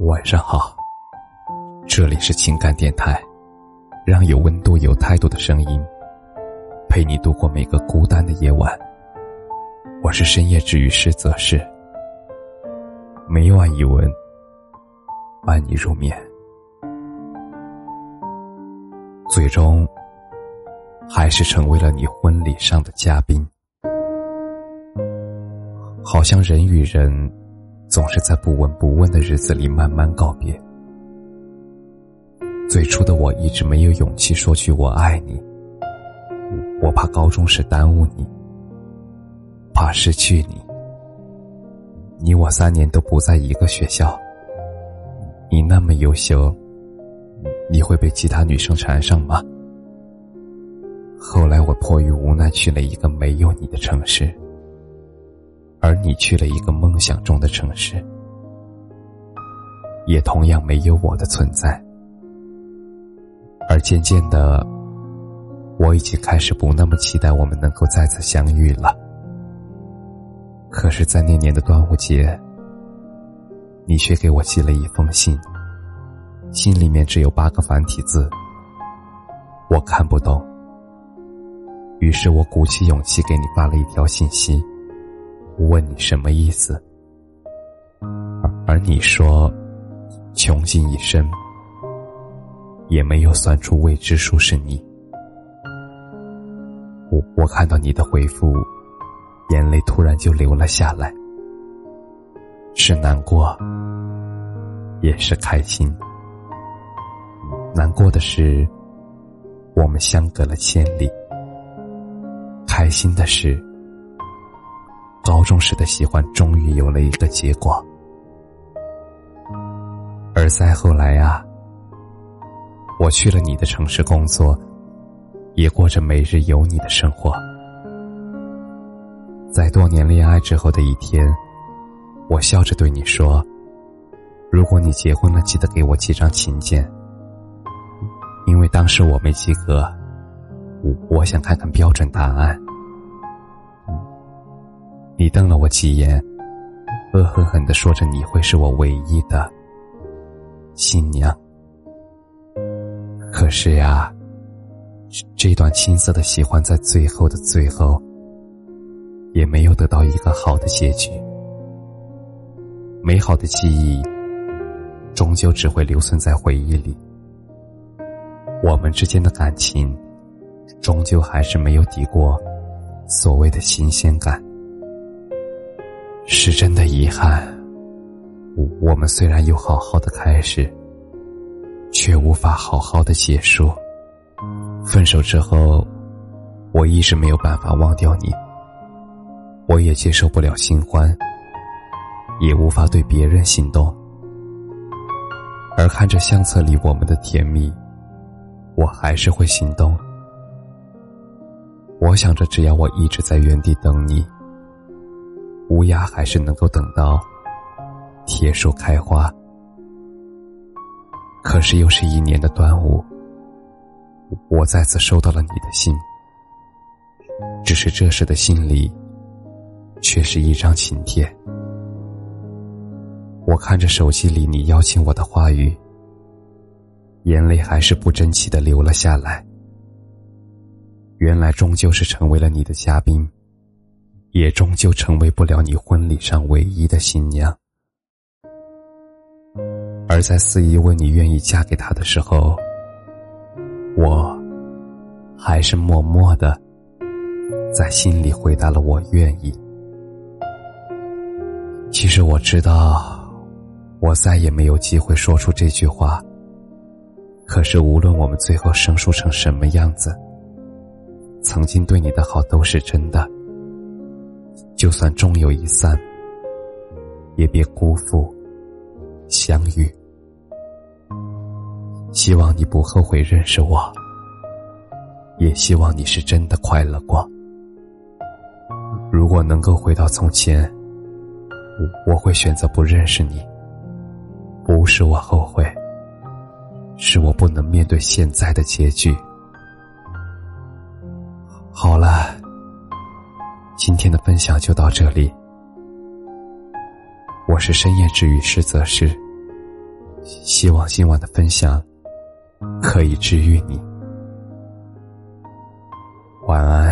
晚上好，这里是情感电台，让有温度、有态度的声音陪你度过每个孤单的夜晚。我是深夜治愈师则是，每晚一文伴你入眠，最终还是成为了你婚礼上的嘉宾。好像人与人。总是在不闻不问的日子里慢慢告别。最初的我一直没有勇气说句“我爱你”，我怕高中时耽误你，怕失去你。你我三年都不在一个学校，你那么优秀，你会被其他女生缠上吗？后来我迫于无奈去了一个没有你的城市。而你去了一个梦想中的城市，也同样没有我的存在。而渐渐的，我已经开始不那么期待我们能够再次相遇了。可是，在那年的端午节，你却给我寄了一封信，信里面只有八个繁体字，我看不懂。于是我鼓起勇气给你发了一条信息。问你什么意思？而你说，穷尽一生，也没有算出未知数是你。我我看到你的回复，眼泪突然就流了下来，是难过，也是开心。难过的是，我们相隔了千里；开心的是。高中时的喜欢终于有了一个结果，而再后来啊，我去了你的城市工作，也过着每日有你的生活。在多年恋爱之后的一天，我笑着对你说：“如果你结婚了，记得给我寄张请柬，因为当时我没及格，我我想看看标准答案。”你瞪了我几眼，恶狠狠的说着：“你会是我唯一的新娘。”可是呀，这段青涩的喜欢在最后的最后，也没有得到一个好的结局。美好的记忆，终究只会留存在回忆里。我们之间的感情，终究还是没有抵过所谓的新鲜感。是真的遗憾，我们虽然有好好的开始，却无法好好的结束。分手之后，我一直没有办法忘掉你，我也接受不了新欢，也无法对别人心动。而看着相册里我们的甜蜜，我还是会心动。我想着，只要我一直在原地等你。乌鸦还是能够等到铁树开花，可是又是一年的端午，我再次收到了你的信，只是这时的信里却是一张请帖。我看着手机里你邀请我的话语，眼泪还是不争气的流了下来。原来终究是成为了你的嘉宾。也终究成为不了你婚礼上唯一的新娘。而在司仪问你愿意嫁给他的时候，我还是默默的在心里回答了我愿意。其实我知道，我再也没有机会说出这句话。可是无论我们最后生疏成什么样子，曾经对你的好都是真的。就算终有一散，也别辜负相遇。希望你不后悔认识我，也希望你是真的快乐过。如果能够回到从前，我会选择不认识你。不是我后悔，是我不能面对现在的结局。今天的分享就到这里。我是深夜治愈师，泽师希望今晚的分享可以治愈你。晚安。